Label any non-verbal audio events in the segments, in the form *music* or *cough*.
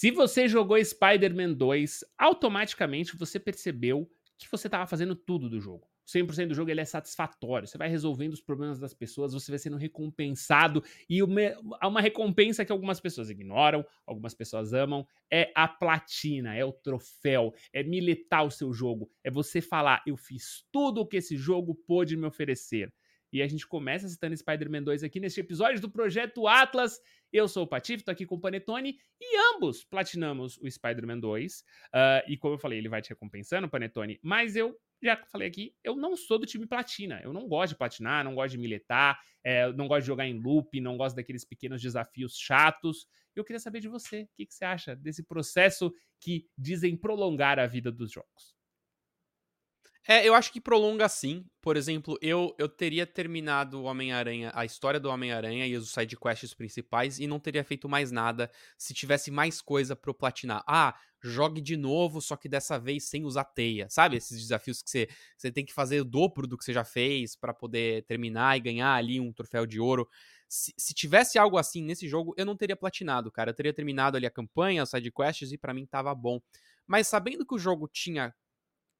Se você jogou Spider-Man 2, automaticamente você percebeu que você estava fazendo tudo do jogo. 100% do jogo ele é satisfatório. Você vai resolvendo os problemas das pessoas, você vai sendo recompensado. E uma, uma recompensa que algumas pessoas ignoram, algumas pessoas amam, é a platina, é o troféu, é militar o seu jogo. É você falar, eu fiz tudo o que esse jogo pôde me oferecer. E a gente começa citando Spider-Man 2 aqui neste episódio do Projeto Atlas. Eu sou o Patife, tô aqui com o Panetone e ambos platinamos o Spider-Man 2. Uh, ah, e como eu falei, ele vai te recompensando, Panetone, mas eu já falei aqui, eu não sou do time platina. Eu não gosto de platinar, não gosto de militar, é, não gosto de jogar em loop, não gosto daqueles pequenos desafios chatos. Eu queria saber de você, o que, que você acha desse processo que dizem prolongar a vida dos jogos? É, eu acho que prolonga sim. Por exemplo, eu, eu teria terminado o Homem-Aranha, a história do Homem-Aranha e os sidequests principais e não teria feito mais nada se tivesse mais coisa pro platinar. Ah, jogue de novo, só que dessa vez sem usar teia. Sabe? Esses desafios que você, você tem que fazer o dobro do que você já fez para poder terminar e ganhar ali um troféu de ouro. Se, se, tivesse algo assim nesse jogo, eu não teria platinado, cara. Eu teria terminado ali a campanha, os sidequests e para mim tava bom. Mas sabendo que o jogo tinha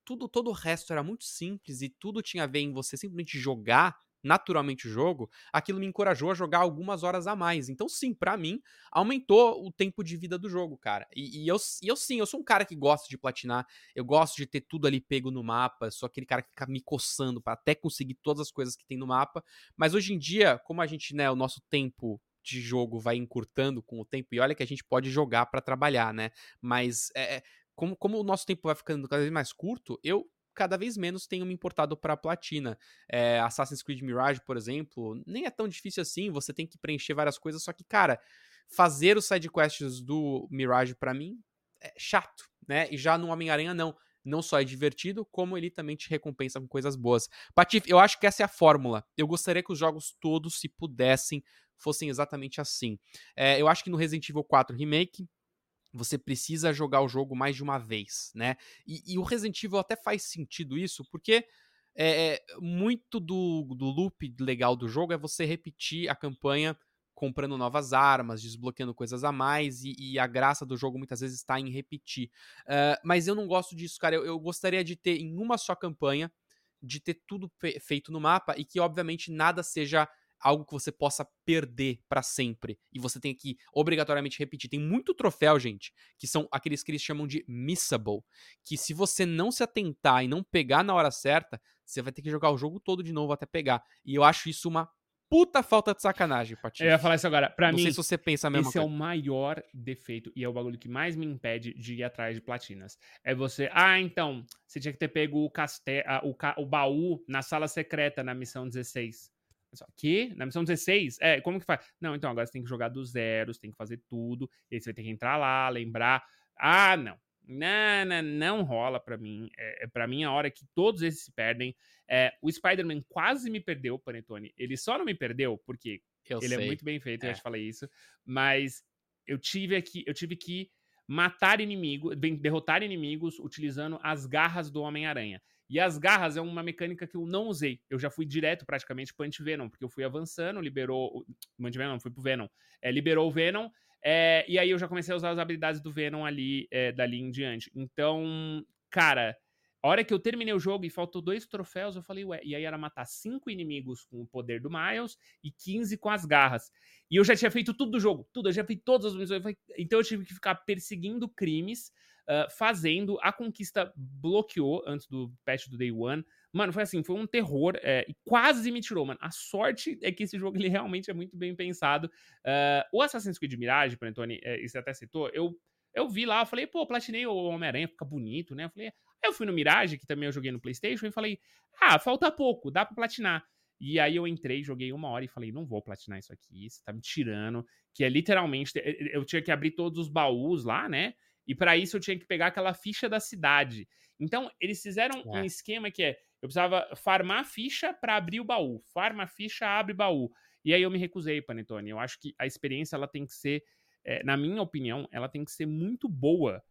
tudo, todo o resto era muito simples e tudo tinha a ver em você simplesmente jogar naturalmente o jogo, aquilo me encorajou a jogar algumas horas a mais. Então, sim, para mim, aumentou o tempo de vida do jogo, cara. E, e, eu, e eu, sim, eu sou um cara que gosta de platinar, eu gosto de ter tudo ali pego no mapa, sou aquele cara que fica me coçando para até conseguir todas as coisas que tem no mapa. Mas hoje em dia, como a gente, né, o nosso tempo de jogo vai encurtando com o tempo, e olha que a gente pode jogar para trabalhar, né? Mas é, é como, como o nosso tempo vai ficando cada vez mais curto, eu cada vez menos tenho me importado para a platina. É, Assassin's Creed Mirage, por exemplo, nem é tão difícil assim, você tem que preencher várias coisas, só que, cara, fazer os sidequests do Mirage para mim é chato, né? E já no Homem-Aranha não. Não só é divertido, como ele também te recompensa com coisas boas. Patife, eu acho que essa é a fórmula. Eu gostaria que os jogos todos, se pudessem, fossem exatamente assim. É, eu acho que no Resident Evil 4 Remake, você precisa jogar o jogo mais de uma vez, né? E, e o Resident Evil até faz sentido isso, porque é, muito do, do loop legal do jogo é você repetir a campanha comprando novas armas, desbloqueando coisas a mais, e, e a graça do jogo muitas vezes está em repetir. Uh, mas eu não gosto disso, cara. Eu, eu, gostaria de ter em uma só campanha, de ter tudo fe feito no mapa e que, obviamente, nada seja algo que você possa perder para sempre e você tem que obrigatoriamente repetir. Tem muito troféu, gente, que são aqueles que eles chamam de missable, que se você não se atentar e não pegar na hora certa, você vai ter que jogar o jogo todo de novo até pegar. E eu acho isso uma puta falta de sacanagem, Patife. Eu ia falar isso agora. Pra não mim, sei se você pensa a mesma esse coisa. é o maior defeito e é o bagulho que mais me impede de ir atrás de platinas. É você, ah, então, você tinha que ter pego o, caste... o, ca... o baú na sala secreta na missão 16. Que? Na missão 16? É, como que faz? Não, então agora você tem que jogar do zero, você tem que fazer tudo, e aí você vai ter que entrar lá, lembrar. Ah, não. Não, não, não rola para mim. É, é para mim a hora que todos esses se perdem. É, o Spider-Man quase me perdeu, Panetone. Ele só não me perdeu porque eu ele é sei. é muito bem feito, é. eu já te falei isso. Mas eu tive aqui, eu tive que matar inimigos, derrotar inimigos utilizando as garras do Homem-Aranha. E as garras é uma mecânica que eu não usei. Eu já fui direto praticamente pro Anti-Venom, porque eu fui avançando, liberou. O Anti-Venom, fui pro Venom. É, liberou o Venom. É, e aí eu já comecei a usar as habilidades do Venom ali, é, dali em diante. Então, cara, a hora que eu terminei o jogo e faltou dois troféus, eu falei, ué, e aí era matar cinco inimigos com o poder do Miles e 15 com as garras. E eu já tinha feito tudo do jogo, tudo, eu já fiz todas as missões. Então eu tive que ficar perseguindo crimes uh, fazendo. A conquista bloqueou antes do patch do Day One. Mano, foi assim, foi um terror é, e quase me tirou, mano. A sorte é que esse jogo ele realmente é muito bem pensado. Uh, o Assassin's Creed Mirage, por Antônio, é, você até citou, eu, eu vi lá, eu falei, pô, platinei o Homem-Aranha, fica bonito, né? Eu falei, eu fui no Mirage, que também eu joguei no PlayStation, e falei, ah, falta pouco, dá pra platinar. E aí eu entrei, joguei uma hora e falei, não vou platinar isso aqui, você tá me tirando. Que é literalmente, eu tinha que abrir todos os baús lá, né? E para isso eu tinha que pegar aquela ficha da cidade. Então, eles fizeram é. um esquema que é: eu precisava farmar ficha para abrir o baú. Farma ficha, abre baú. E aí eu me recusei, Panetone. Eu acho que a experiência ela tem que ser, é, na minha opinião, ela tem que ser muito boa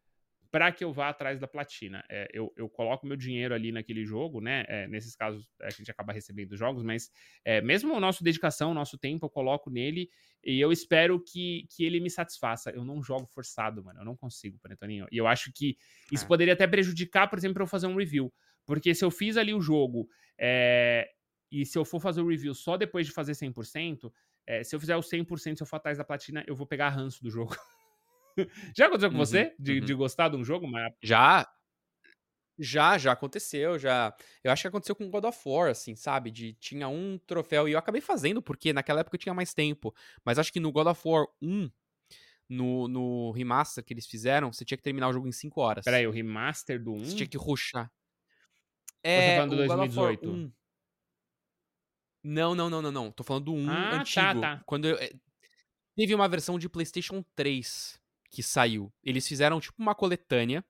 para que eu vá atrás da platina. É, eu, eu coloco meu dinheiro ali naquele jogo, né? É, nesses casos a gente acaba recebendo jogos, mas é, mesmo o nosso dedicação, o nosso tempo, eu coloco nele e eu espero que, que ele me satisfaça. Eu não jogo forçado, mano. Eu não consigo, Panetoninho. E eu acho que isso é. poderia até prejudicar, por exemplo, eu fazer um review. Porque se eu fiz ali o jogo é, e se eu for fazer o review só depois de fazer 100%, é, se eu fizer o 100%, se eu for atrás da platina, eu vou pegar ranço do jogo. *laughs* *laughs* já aconteceu com uhum, você? De, uhum. de gostar de um jogo? Mas... Já. Já, já aconteceu, já. Eu acho que aconteceu com God of War, assim, sabe? De tinha um troféu e eu acabei fazendo porque naquela época eu tinha mais tempo. Mas acho que no God of War 1, no, no remaster que eles fizeram, você tinha que terminar o jogo em 5 horas. Peraí, o remaster do 1? Você tinha que rushar. É, você tá falando do 2018? 1. Não, não, não, não, não. Tô falando do 1 ah, tá, antigo. Tá, tá. Quando eu, eh, teve uma versão de PlayStation 3 que saiu. Eles fizeram tipo uma coletânea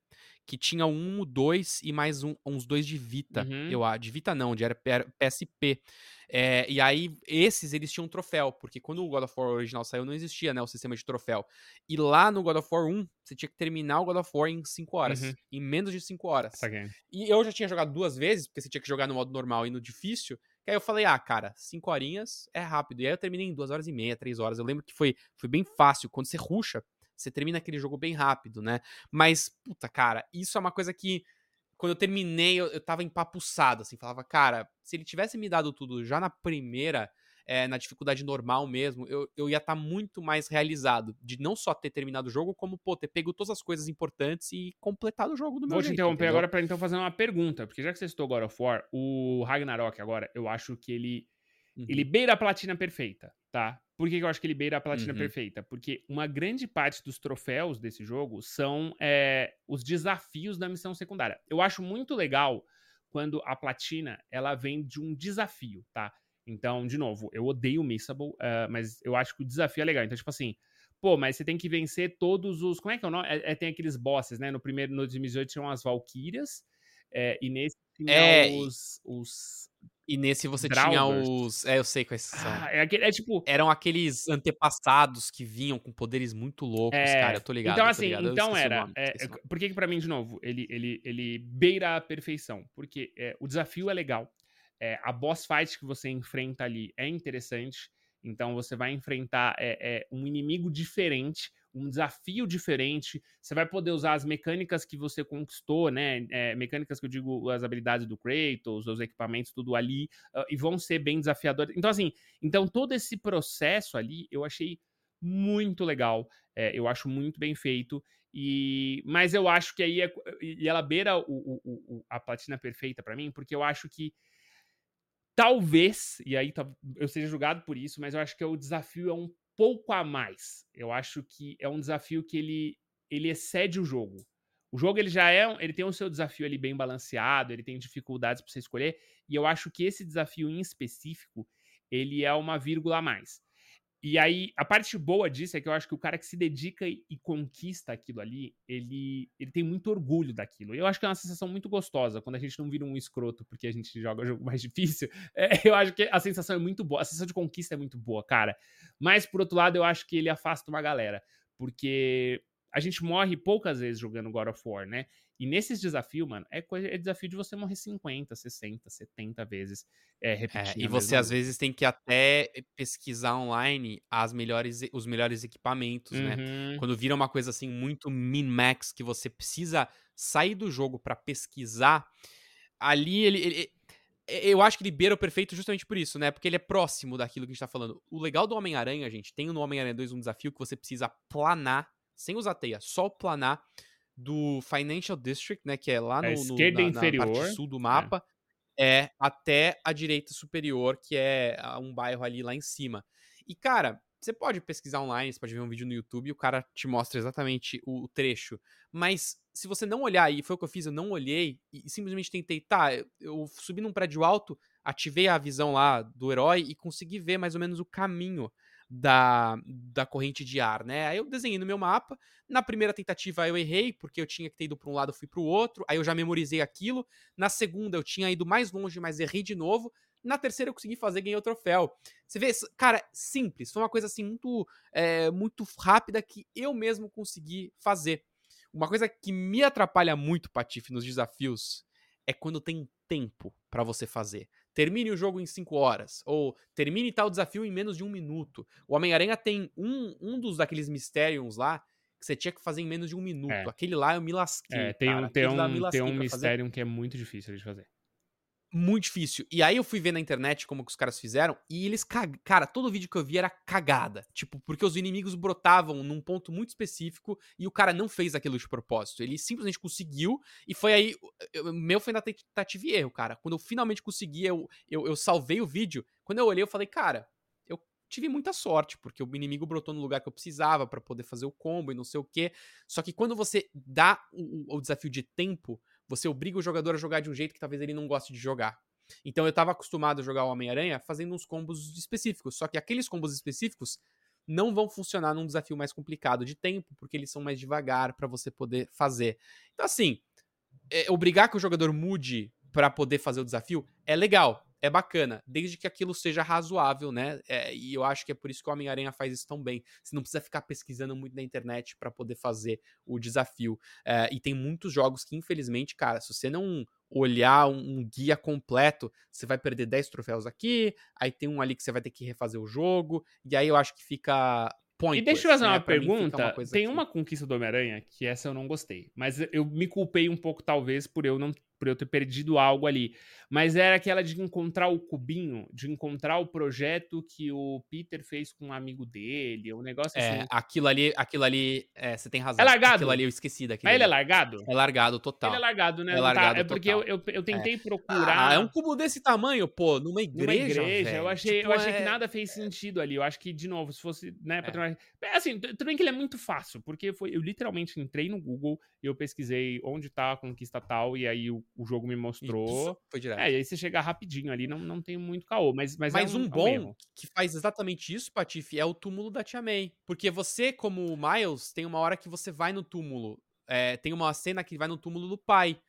que tinha um, dois e mais um, uns dois de Vita. Uhum. Eu De Vita não, de era PSP. É, e aí, esses eles tinham um troféu, porque quando o God of War original saiu, não existia né, o sistema de troféu. E lá no God of War 1, você tinha que terminar o God of War em 5 horas. Uhum. Em menos de 5 horas. Okay. E eu já tinha jogado duas vezes, porque você tinha que jogar no modo normal e no difícil. Que aí eu falei, ah, cara, 5 horinhas é rápido. E aí eu terminei em 2 horas e meia, 3 horas. Eu lembro que foi, foi bem fácil. Quando você ruxa, você termina aquele jogo bem rápido, né? Mas, puta, cara, isso é uma coisa que quando eu terminei, eu, eu tava empapuçado, assim, falava, cara, se ele tivesse me dado tudo já na primeira, é, na dificuldade normal mesmo, eu, eu ia estar tá muito mais realizado de não só ter terminado o jogo, como, pô, ter pego todas as coisas importantes e completado o jogo do meu Vou jeito. Vou te interromper entendeu? agora pra então fazer uma pergunta, porque já que você citou God of War, o Ragnarok agora, eu acho que ele, uhum. ele beira a platina perfeita, tá? Por que, eu acho que ele beira a platina uhum. perfeita? Porque uma grande parte dos troféus desse jogo são é, os desafios da missão secundária. Eu acho muito legal quando a platina ela vem de um desafio, tá? Então, de novo, eu odeio o Missable, uh, mas eu acho que o desafio é legal. Então, tipo assim, pô, mas você tem que vencer todos os. Como é que é o nome? É, é, tem aqueles bosses, né? No primeiro, no 2018 tinham as Valkyrias, é, e nesse tinha é, os, os e nesse você tinha os. É, eu sei quais são. Ah, é, aquele, é tipo. Eram aqueles antepassados que vinham com poderes muito loucos, é... cara. Eu tô ligado. Então, assim, então era. Nome, é, por que, que pra mim, de novo, ele, ele, ele beira a perfeição? Porque é, o desafio é legal. É, a boss fight que você enfrenta ali é interessante. Então você vai enfrentar é, um inimigo diferente um desafio diferente. Você vai poder usar as mecânicas que você conquistou, né? É, mecânicas que eu digo, as habilidades do Kratos, os equipamentos, tudo ali, uh, e vão ser bem desafiadores. Então, assim, então todo esse processo ali eu achei muito legal. É, eu acho muito bem feito. E, mas eu acho que aí é, e ela beira o, o, o, a platina perfeita para mim, porque eu acho que talvez, e aí eu seja julgado por isso, mas eu acho que o desafio é um pouco a mais. Eu acho que é um desafio que ele, ele excede o jogo. O jogo ele já é, ele tem o seu desafio ali bem balanceado, ele tem dificuldades para você escolher, e eu acho que esse desafio em específico, ele é uma vírgula a mais. E aí, a parte boa disso é que eu acho que o cara que se dedica e, conquista aquilo ali, ele, ele tem muito orgulho daquilo. Eu acho que é uma sensação muito gostosa quando a gente não vira um escroto porque a gente joga *laughs* jogo mais difícil. É, eu acho que a sensação é muito boa. A sensação de conquista é muito boa, cara. Mas, por outro lado, eu acho que ele afasta uma galera. Porque a gente morre poucas vezes jogando God of War, né? E nesses desafios, mano, é, coisa, é desafio de você morrer 50, 60, 70 vezes é, repetindo. É, e você às vezes tem que até pesquisar online as melhores, os melhores equipamentos, né? uhum. né? Quando vira uma coisa assim muito min-max que você precisa sair do jogo para pesquisar, ali ele, ele, eu acho que ele beira o perfeito justamente por isso, né? Porque ele é próximo daquilo que a gente tá falando. O legal do Homem-Aranha, gente, tem no Homem-Aranha 2 um desafio que você precisa planar, sem usar teia, só planar do Financial District, né, que é lá no, no na, inferior, na parte sul do é. mapa, é. é. até a direita superior, que é um bairro ali lá em cima. E cara, você pode pesquisar online, você pode ver um vídeo no YouTube e o cara te mostra exatamente o, trecho. Mas se você não olhar, e foi o que eu fiz, eu não olhei e simplesmente tentei, tá, eu, eu subi num prédio alto, ativei a visão lá do herói e consegui ver mais ou menos o caminho da, da corrente de ar, né? Aí eu desenhei no meu mapa. Na primeira tentativa eu errei, porque eu tinha que ter ido para um lado, fui para o outro. Aí eu já memorizei aquilo. Na segunda eu tinha ido mais longe, mas errei de novo. Na terceira eu consegui fazer, ganhei o troféu. Você vê, cara, simples. Foi uma coisa assim muito, é, muito rápida que eu mesmo consegui fazer. Uma coisa que me atrapalha muito, Patife, nos desafios é quando tem tempo para você fazer. Termine o jogo em 5 horas. Ou termine tal desafio em menos de um minuto. O Homem-Aranha tem um, um dos daqueles Mysteriums lá que você tinha que fazer em menos de um minuto. É. Aquele lá eu me lasquei. É, tem cara. um, um, tem um Mysterium que é muito difícil de fazer muito difícil. E aí eu fui ver na internet como que os caras fizeram e eles cag... cara, todo vídeo que eu vi era cagada, tipo, porque os inimigos brotavam num ponto muito específico e o cara não fez aquilo de propósito. Ele simplesmente conseguiu e foi aí eu, meu foi na tentativa e erro, cara. Quando eu finalmente consegui, eu, eu, eu salvei o vídeo. Quando eu olhei, eu falei, cara, eu tive muita sorte, porque o inimigo brotou no lugar que eu precisava para poder fazer o combo e não sei o quê. Só que quando você dá o, o desafio de tempo, você obriga o jogador a jogar de um jeito que talvez ele não goste de jogar. Então eu estava acostumado a jogar o Homem-Aranha fazendo uns combos específicos, só que aqueles combos específicos não vão funcionar num desafio mais complicado de tempo, porque eles são mais devagar para você poder fazer. Então assim, é, obrigar que o jogador mude para poder fazer o desafio é legal, é bacana, desde que aquilo seja razoável, né? É, e eu acho que é por isso que o Homem-Aranha faz isso tão bem. Você não precisa ficar pesquisando muito na internet para poder fazer o desafio. É, e tem muitos jogos que, infelizmente, cara, se você não olhar um, um, guia completo, você vai perder 10 troféus aqui, aí tem um ali que você vai ter que refazer o jogo, e aí eu acho que fica Pointless, e deixa eu fazer né? uma pergunta. Uma tem aqui. uma conquista do Homem-Aranha que essa eu não gostei. Mas eu me culpei um pouco, talvez, por eu não por eu ter perdido algo ali. Mas era aquela de encontrar o cubinho, de encontrar o projeto que o Peter fez com um amigo dele, um negócio é, assim. Aquilo ali, aquilo ali, é, você tem razão. É largado? Aquilo ali eu esqueci daquele. Mas ele é largado? É largado, total. Ele é largado, né? É largado, tá, É porque eu, eu, eu, tentei é. procurar. Ah, é um cubo desse tamanho, pô, numa igreja. Numa igreja, eu achei, tipo, eu achei que é nada fez sentido ali. Eu acho que, de novo, se fosse, né, pra é. Assim, tudo bem que ele é muito fácil, porque foi, eu literalmente entrei no Google e eu pesquisei onde tá a conquista tal, e aí o, o jogo me mostrou. Foi direto. É, e aí você chega rapidinho ali, não, não tem muito caô. Mas, mas, é mas é um, um, bom é que faz exatamente isso, Patife, é o túmulo da Tia May. Porque você, como Miles, tem uma hora que você vai no túmulo. É, tem uma cena que vai no túmulo do pai.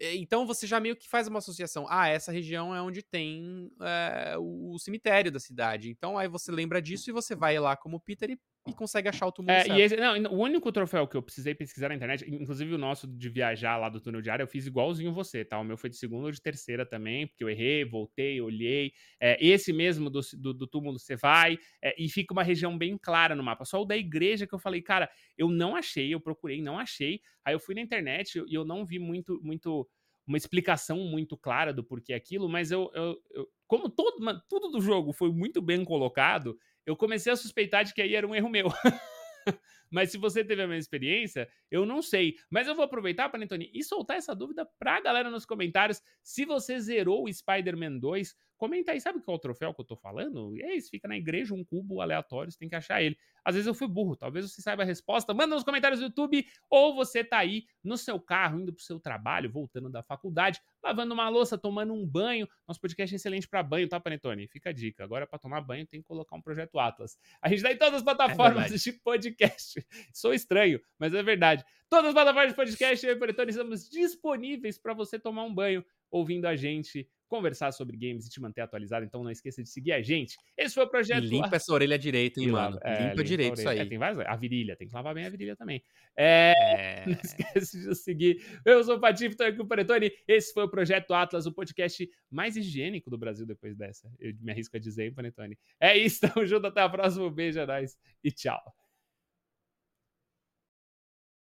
Então você já meio que faz uma associação. Ah, essa região é onde tem é, o cemitério da cidade. Então aí você lembra disso e você vai lá como Peter e e consegue achar o túmulo é, certo. E esse, não, o único troféu que eu precisei pesquisar na internet, inclusive o nosso de viajar lá do túnel de ar, eu fiz igualzinho você, tá? O meu foi de segunda ou de terceira também, porque eu errei, voltei, olhei. É, esse mesmo do, do, do, túmulo você vai, é, e fica uma região bem clara no mapa. Só o da igreja que eu falei, cara, eu não achei, eu procurei, não achei. Aí eu fui na internet e eu não vi muito, muito uma explicação muito clara do porquê aquilo, mas eu, eu, eu como todo, tudo do jogo foi muito bem colocado, eu comecei a suspeitar de que aí era um erro meu. *laughs* Mas se você teve a mesma experiência, eu não sei. Mas eu vou aproveitar, Panetone, e soltar essa dúvida pra galera nos comentários. Se você zerou o Spider-Man 2, comenta aí. Sabe qual é o troféu que eu tô falando? É isso, fica na igreja um cubo aleatório, você tem que achar ele. Às vezes eu fui burro, talvez você saiba a resposta. Manda nos comentários do YouTube, ou você tá aí no seu carro, indo pro seu trabalho, voltando da faculdade, lavando uma louça, tomando um banho. Nosso podcast é excelente para banho, tá, Panetone? Fica a dica. Agora, para tomar banho, tem que colocar um projeto Atlas. A gente tá em todas as é plataformas é de podcast. *laughs* Sou estranho, mas é verdade. Todas as plataformas de podcast, eu e Panetone estamos disponíveis para você tomar um banho ouvindo a gente conversar sobre games e te manter atualizado. Então não esqueça de seguir a gente. Esse foi o projeto. E limpa essa orelha direita, hein, e mano? É, limpa, limpa direito isso aí. É, tem várias. A virilha, tem que lavar bem a virilha também. É... é... *laughs* Não esquece de seguir. Eu sou o Patife, estou aqui com o Paretone. Esse foi o projeto Atlas, o podcast mais higiênico do Brasil depois dessa. Eu me arrisco a dizer, hein, Panetone? É isso, *laughs* tamo junto. Até a próxima. Um beijo, é nóis e tchau.